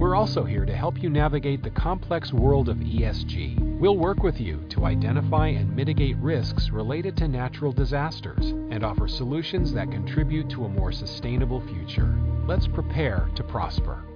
We're also here to help you navigate the complex world of ESG. We'll work with you to identify and mitigate risks related to natural disasters and offer solutions that contribute to a more sustainable future. Let's prepare to prosper.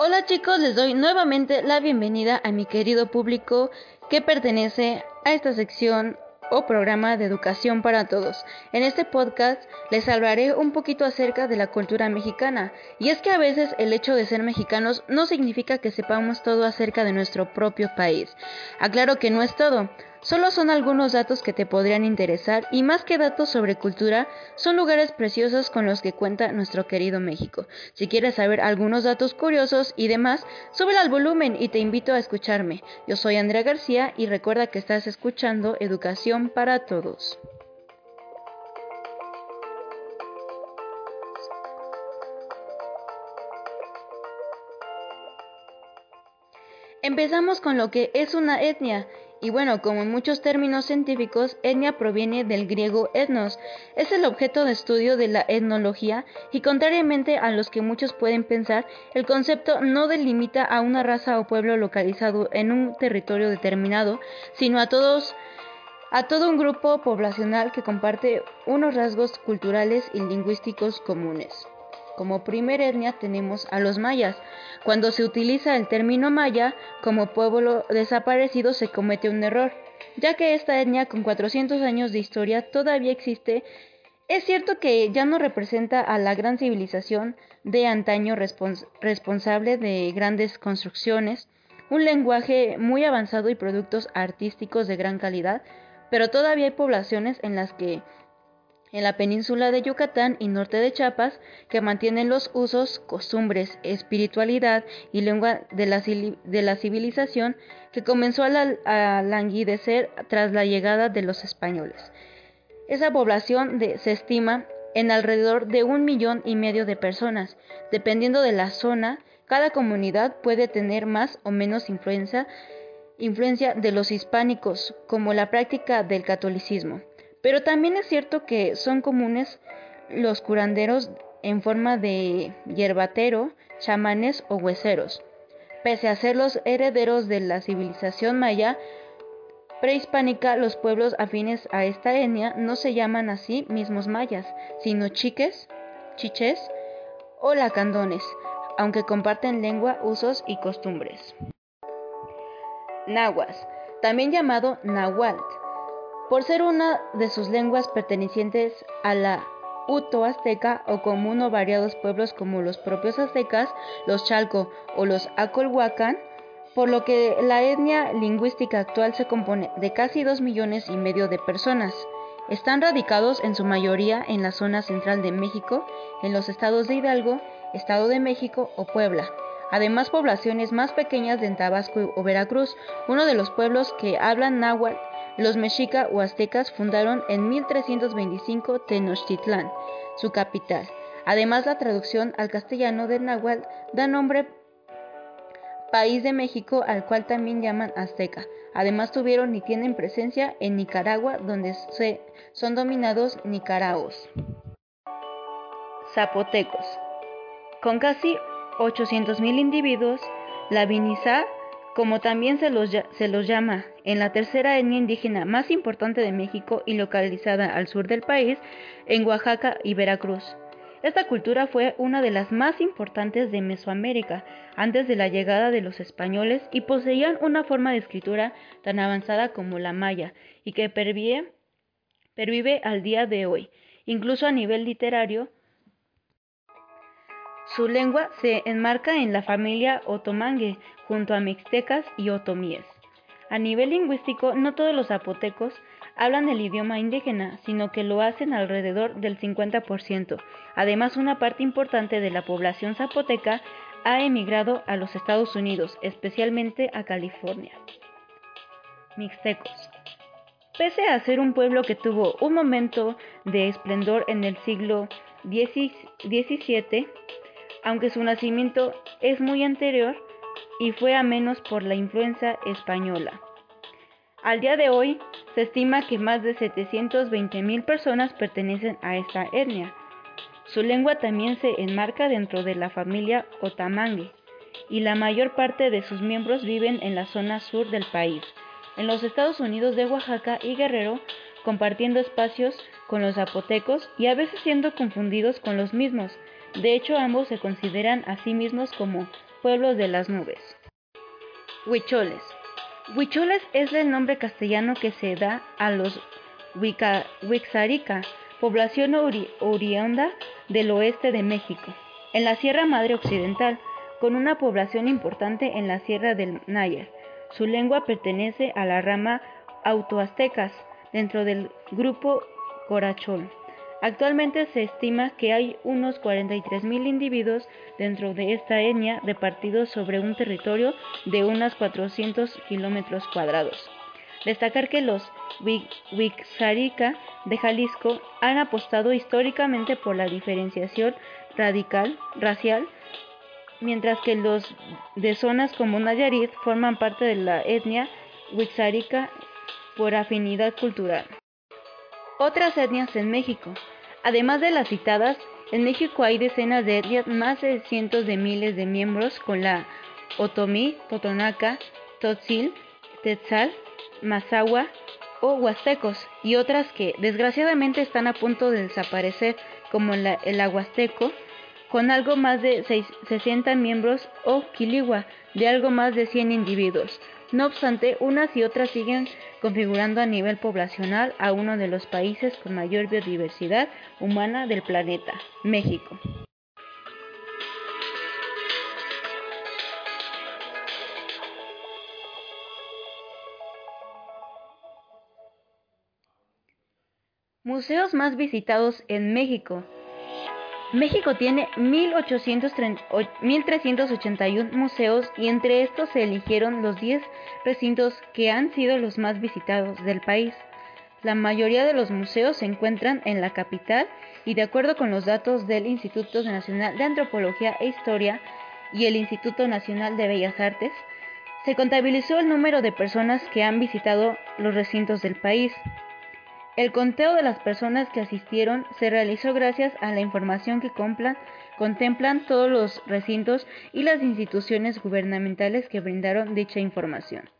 Hola chicos, les doy nuevamente la bienvenida a mi querido público que pertenece a esta sección o programa de educación para todos. En este podcast les hablaré un poquito acerca de la cultura mexicana. Y es que a veces el hecho de ser mexicanos no significa que sepamos todo acerca de nuestro propio país. Aclaro que no es todo. Solo son algunos datos que te podrían interesar y más que datos sobre cultura, son lugares preciosos con los que cuenta nuestro querido México. Si quieres saber algunos datos curiosos y demás, súbela al volumen y te invito a escucharme. Yo soy Andrea García y recuerda que estás escuchando Educación para Todos. Empezamos con lo que es una etnia. Y bueno, como en muchos términos científicos, etnia proviene del griego etnos. Es el objeto de estudio de la etnología y contrariamente a los que muchos pueden pensar, el concepto no delimita a una raza o pueblo localizado en un territorio determinado, sino a todos a todo un grupo poblacional que comparte unos rasgos culturales y lingüísticos comunes. Como primer etnia tenemos a los mayas. Cuando se utiliza el término maya como pueblo desaparecido se comete un error, ya que esta etnia con 400 años de historia todavía existe. Es cierto que ya no representa a la gran civilización de antaño responsable de grandes construcciones, un lenguaje muy avanzado y productos artísticos de gran calidad, pero todavía hay poblaciones en las que en la península de Yucatán y norte de Chiapas, que mantienen los usos, costumbres, espiritualidad y lengua de la, civilización que comenzó a, languidecer tras la llegada de los españoles. Esa población se estima en alrededor de un millón y medio de personas. Dependiendo de la zona, cada comunidad puede tener más o menos influencia, influencia de los hispánicos, como la práctica del catolicismo. Pero también es cierto que son comunes los curanderos en forma de hierbatero, chamanes o hueseros. Pese a ser los herederos de la civilización maya prehispánica, los pueblos afines a esta etnia no se llaman así mismos mayas, sino chiques, chiches o lacandones, aunque comparten lengua, usos y costumbres. Nahuas, también llamado nahuatl por ser una de sus lenguas pertenecientes a la Uto-Azteca o común o variados pueblos como los propios aztecas, los chalco o los acolhuacan, por lo que la etnia lingüística actual se compone de casi dos millones y medio de personas. Están radicados en su mayoría en la zona central de México, en los estados de Hidalgo, Estado de México o Puebla. Además, poblaciones más pequeñas de Tabasco o Veracruz, uno de los pueblos que hablan náhuatl los mexica o aztecas fundaron en 1325 Tenochtitlán, su capital. Además, la traducción al castellano del náhuatl da nombre país de México al cual también llaman azteca. Además tuvieron y tienen presencia en Nicaragua donde se, son dominados nicaraos. Zapotecos. Con casi 800.000 individuos, la Vinizá como también se los, se los, llama, en la tercera etnia indígena más importante de México y localizada al sur del país, en Oaxaca y Veracruz. Esta cultura fue una de las más importantes de Mesoamérica antes de la llegada de los españoles y poseían una forma de escritura tan avanzada como la maya y que pervive, pervive al día de hoy. Incluso a nivel literario, su lengua se enmarca en la familia otomangue, junto a mixtecas y otomíes. A nivel lingüístico, no todos los zapotecos hablan el idioma indígena, sino que lo hacen alrededor del 50%. Además, una parte importante de la población zapoteca ha emigrado a los Estados Unidos, especialmente a California. Mixtecos. Pese a ser un pueblo que tuvo un momento de esplendor en el siglo XVII, aunque su nacimiento es muy anterior y fue a menos por la influencia española. Al día de hoy, se estima que más de 720.000 personas pertenecen a esta etnia. Su lengua también se enmarca dentro de la familia Otamangue, y la mayor parte de sus miembros viven en la zona sur del país, en los Estados Unidos de Oaxaca y Guerrero, compartiendo espacios con los zapotecos y a veces siendo confundidos con los mismos. De hecho, ambos se consideran a sí mismos como pueblos de las nubes. Huicholes. Huicholes es el nombre castellano que se da a los Huixarica, población oriunda del oeste de México, en la Sierra Madre Occidental, con una población importante en la Sierra del Nayer. Su lengua pertenece a la rama autoaztecas, dentro del grupo Corachol. Actualmente se estima que hay unos 43.000 individuos dentro de esta etnia repartidos sobre un territorio de unos 400 kilómetros cuadrados. Destacar que los Wixárika de Jalisco han apostado históricamente por la diferenciación radical, racial, mientras que los de zonas como Nayarit forman parte de la etnia Wixárika por afinidad cultural. Otras etnias en México. Además de las citadas, en México hay decenas de etnias, más de cientos de miles de miembros con la Otomí, Totonaca, Totzil, Tetzal, Mazahua o Huastecos y otras que desgraciadamente están a punto de desaparecer como el Aguasteco con algo más de 60 miembros o Quiligua de algo más de 100 individuos. No obstante, unas y otras siguen configurando a nivel poblacional a uno de los países con mayor biodiversidad humana del planeta, México. Museos más visitados en México. México tiene 1.381 museos y entre estos se eligieron los 10 recintos que han sido los más visitados del país. La mayoría de los museos se encuentran en la capital y de acuerdo con los datos del Instituto Nacional de Antropología e Historia y el Instituto Nacional de Bellas Artes, se contabilizó el número de personas que han visitado los recintos del país. El conteo de las personas que asistieron se realizó gracias a la información que contemplan todos los recintos y las instituciones gubernamentales que brindaron dicha información.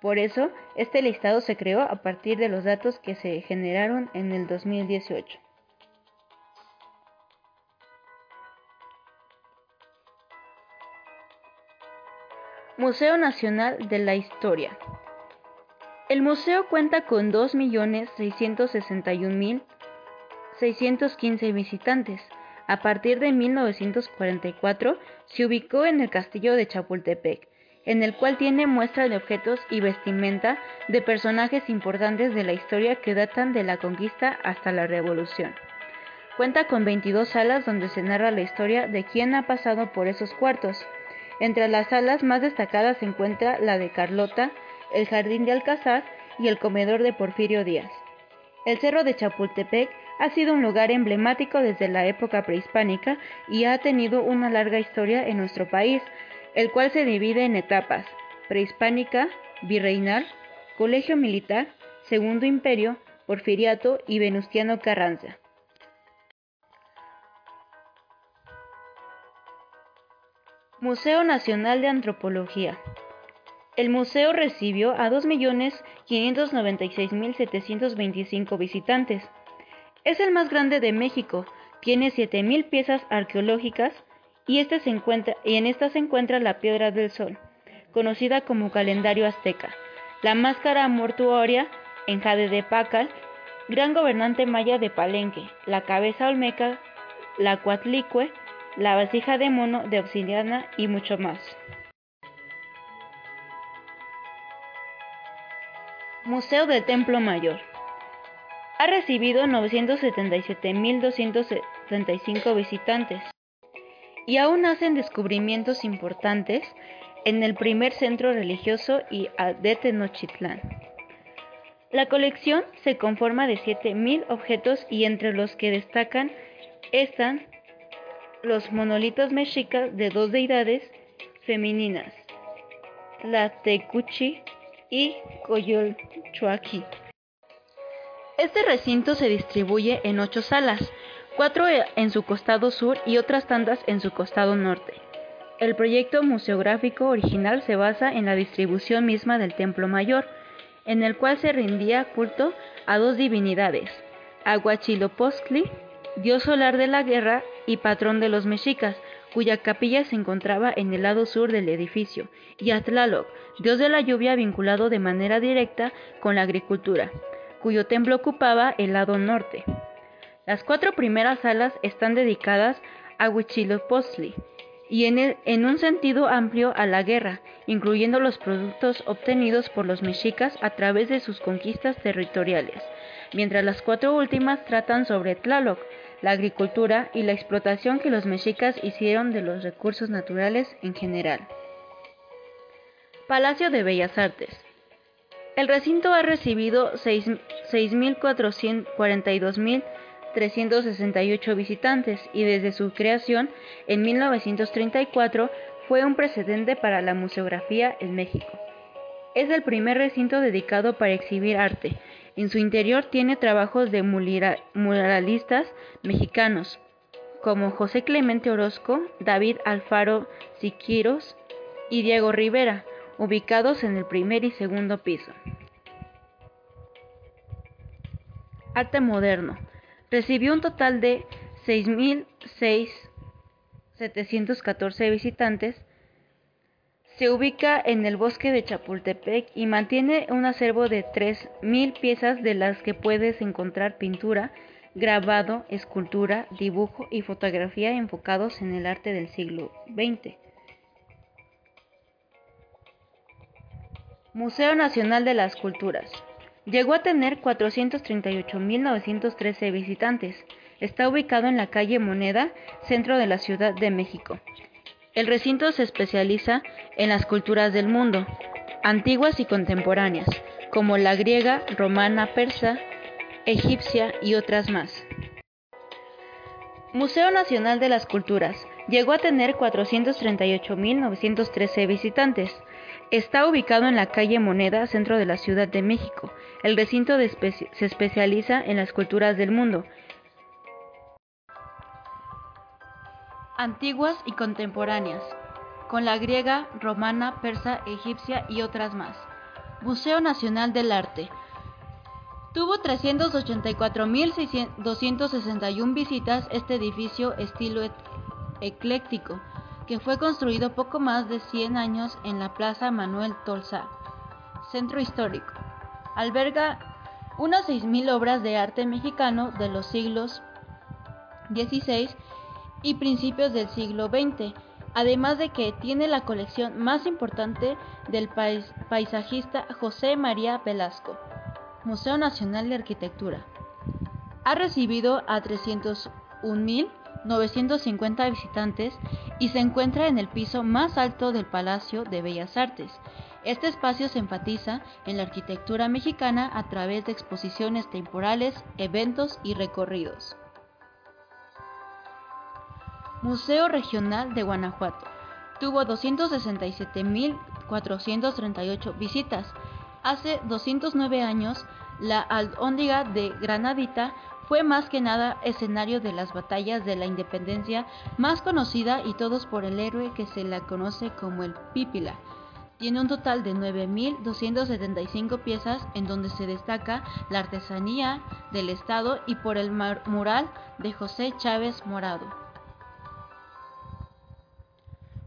Por eso, este listado se creó a partir de los datos que se generaron en el 2018. Museo Nacional de la Historia el museo cuenta con 2.661.615 visitantes. A partir de 1944 se ubicó en el castillo de Chapultepec, en el cual tiene muestra de objetos y vestimenta de personajes importantes de la historia que datan de la conquista hasta la revolución. Cuenta con 22 salas donde se narra la historia de quién ha pasado por esos cuartos. Entre las salas más destacadas se encuentra la de Carlota, el Jardín de Alcázar y el Comedor de Porfirio Díaz. El Cerro de Chapultepec ha sido un lugar emblemático desde la época prehispánica y ha tenido una larga historia en nuestro país, el cual se divide en etapas, prehispánica, virreinal, colegio militar, segundo imperio, porfiriato y venustiano Carranza. Museo Nacional de Antropología el museo recibió a 2.596.725 visitantes. Es el más grande de México, tiene 7.000 piezas arqueológicas y, este y en esta se encuentra la Piedra del Sol, conocida como calendario azteca, la máscara mortuoria en jade de Pacal, gran gobernante maya de Palenque, la cabeza olmeca, la cuatlicue, la vasija de mono de obsidiana y mucho más. Museo del Templo Mayor. Ha recibido 977.275 visitantes y aún hacen descubrimientos importantes en el primer centro religioso y de Tenochtitlán. La colección se conforma de 7.000 objetos y entre los que destacan están los monolitos mexicas de dos deidades femeninas, la Tecuchi y Coyolchuaqui. Este recinto se distribuye en ocho salas, cuatro en su costado sur y otras tantas en su costado norte. El proyecto museográfico original se basa en la distribución misma del Templo Mayor, en el cual se rendía culto a dos divinidades, Aguachilopostli, dios solar de la guerra y patrón de los mexicas, cuya capilla se encontraba en el lado sur del edificio, y Atlaloc, dios de la lluvia vinculado de manera directa con la agricultura, cuyo templo ocupaba el lado norte. Las cuatro primeras salas están dedicadas a Huitzilopochtli y en, en, un sentido amplio a la guerra, incluyendo los productos obtenidos por los mexicas a través de sus conquistas territoriales, mientras las cuatro últimas tratan sobre Tlaloc, la agricultura y la explotación que los mexicas hicieron de los recursos naturales en general. Palacio de Bellas Artes. El recinto ha recibido 6.442.368 visitantes y desde su creación en 1934 fue un precedente para la museografía en México. Es el primer recinto dedicado para exhibir arte. En su interior tiene trabajos de muralistas mexicanos como José Clemente Orozco, David Alfaro Siqueiros y Diego Rivera, ubicados en el primer y segundo piso. Arte moderno. Recibió un total de 6.714 visitantes. Se ubica en el bosque de Chapultepec y mantiene un acervo de 3.000 piezas de las que puedes encontrar pintura, grabado, escultura, dibujo y fotografía enfocados en el arte del siglo XX. Museo Nacional de las Culturas. Llegó a tener 438.913 visitantes. Está ubicado en la calle Moneda, centro de la Ciudad de México. El recinto se especializa en las culturas del mundo, antiguas y contemporáneas, como la griega, romana, persa, egipcia y otras más. Museo Nacional de las Culturas. Llegó a tener 438.913 visitantes. Está ubicado en la calle Moneda, centro de la Ciudad de México. El recinto se especializa en las culturas del mundo, antiguas y contemporáneas, con la griega, romana, persa, egipcia y otras más. Museo Nacional del Arte. Tuvo 384.261 visitas este edificio estilo ecléctico que fue construido poco más de 100 años en la Plaza Manuel Tolsa, centro histórico. Alberga unas 6.000 obras de arte mexicano de los siglos XVI y principios del siglo XX, además de que tiene la colección más importante del paisajista José María Velasco, Museo Nacional de Arquitectura. Ha recibido a 301.000 950 visitantes y se encuentra en el piso más alto del Palacio de Bellas Artes. Este espacio se enfatiza en la arquitectura mexicana a través de exposiciones temporales, eventos y recorridos. Museo Regional de Guanajuato. Tuvo 267.438 visitas. Hace 209 años, la Alhóndiga de Granadita fue más que nada escenario de las batallas de la independencia más conocida y todos por el héroe que se la conoce como el Pípila. Tiene un total de 9.275 piezas en donde se destaca la artesanía del Estado y por el mural de José Chávez Morado.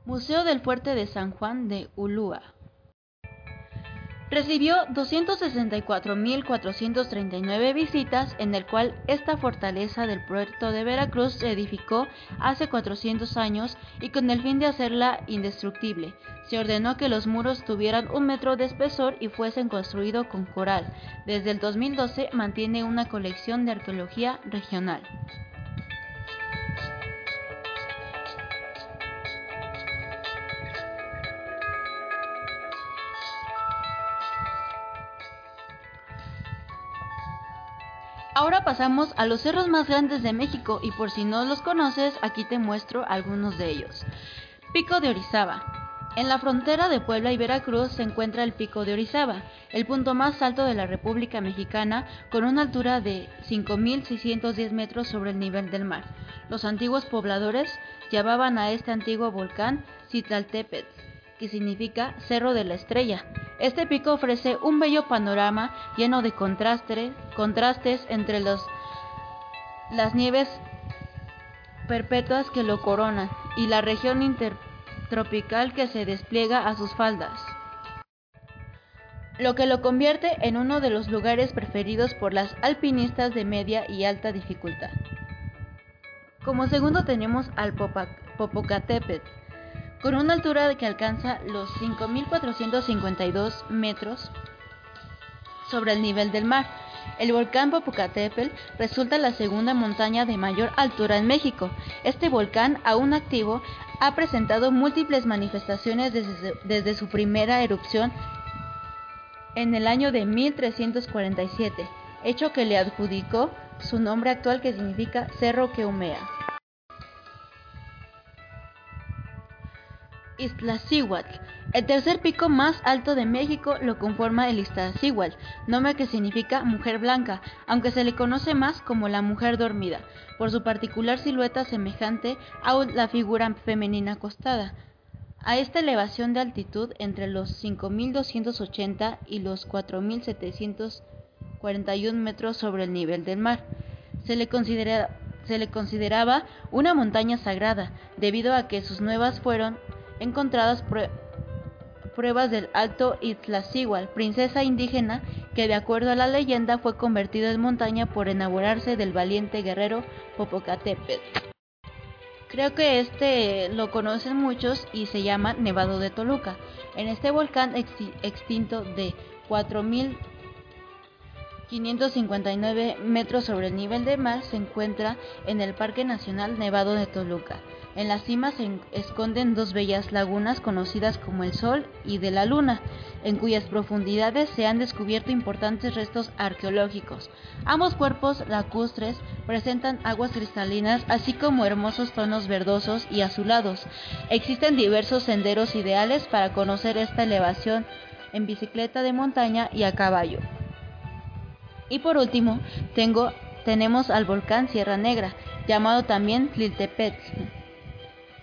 Museo del Fuerte de San Juan de Ulúa. Recibió 264.439 visitas, en el cual esta fortaleza del puerto de Veracruz se edificó hace 400 años y con el fin de hacerla indestructible. Se ordenó que los muros tuvieran un metro de espesor y fuesen construidos con coral. Desde el 2012 mantiene una colección de arqueología regional. Ahora pasamos a los cerros más grandes de México y por si no los conoces, aquí te muestro algunos de ellos. Pico de Orizaba. En la frontera de Puebla y Veracruz se encuentra el Pico de Orizaba, el punto más alto de la República Mexicana, con una altura de 5.610 metros sobre el nivel del mar. Los antiguos pobladores llamaban a este antiguo volcán Citlaltépetl, que significa Cerro de la Estrella, este pico ofrece un bello panorama lleno de contrastes entre las nieves perpetuas que lo coronan y la región intertropical que se despliega a sus faldas, lo que lo convierte en uno de los lugares preferidos por las alpinistas de media y alta dificultad. Como segundo tenemos al Popocatépetl, con una altura que alcanza los 5.452 metros sobre el nivel del mar. El volcán Popocatépetl resulta la segunda montaña de mayor altura en México. Este volcán, aún activo, ha presentado múltiples manifestaciones desde, desde su primera erupción en el año de 1347, hecho que le adjudicó su nombre actual que significa Cerro que humea. Iztaccíhuatl. El tercer pico más alto de México lo conforma el Iztaccíhuatl, nombre que significa mujer blanca, aunque se le conoce más como la mujer dormida, por su particular silueta semejante a la figura femenina acostada. A esta elevación de altitud, entre los 5.280 y los 4.741 metros sobre el nivel del mar, se le se le consideraba una montaña sagrada, debido a que sus nuevas fueron encontradas pruebas del Alto Iztaccíhuatl, princesa indígena que de acuerdo a la leyenda fue convertida en montaña por enamorarse del valiente guerrero Popocatépetl. Creo que este lo conocen muchos y se llama Nevado de Toluca. En este volcán extinto de 4.559 metros sobre el nivel del mar se encuentra en el Parque Nacional Nevado de Toluca. En la cima se esconden dos bellas lagunas conocidas como el Sol y de la Luna, en cuyas profundidades se han descubierto importantes restos arqueológicos. Ambos cuerpos lacustres presentan aguas cristalinas, así como hermosos tonos verdosos y azulados. Existen diversos senderos ideales para conocer esta elevación en bicicleta de montaña y a caballo. Y por último, tenemos al volcán Sierra Negra, llamado también Tliltepetl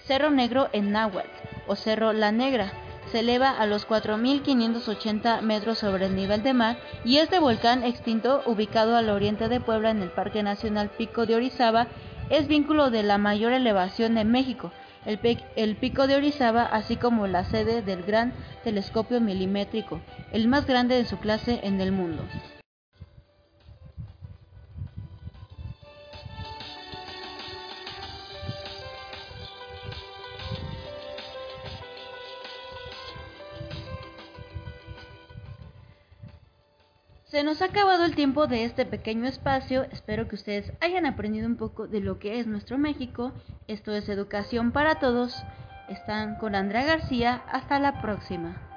Cerro Negro en náhuatl o Cerro La Negra. Se eleva a los 4.580 metros sobre el nivel de mar y este volcán extinto, ubicado al oriente de Puebla en el Parque Nacional Pico de Orizaba, es vínculo de la mayor elevación de México. El, el, Pico de Orizaba, así como la sede del Gran Telescopio Milimétrico, el más grande de su clase en el mundo. Se nos ha acabado el tiempo de este pequeño espacio. Espero que ustedes hayan aprendido un poco de lo que es nuestro México. Esto es Educación para Todos. Están con Andrea García. Hasta la próxima.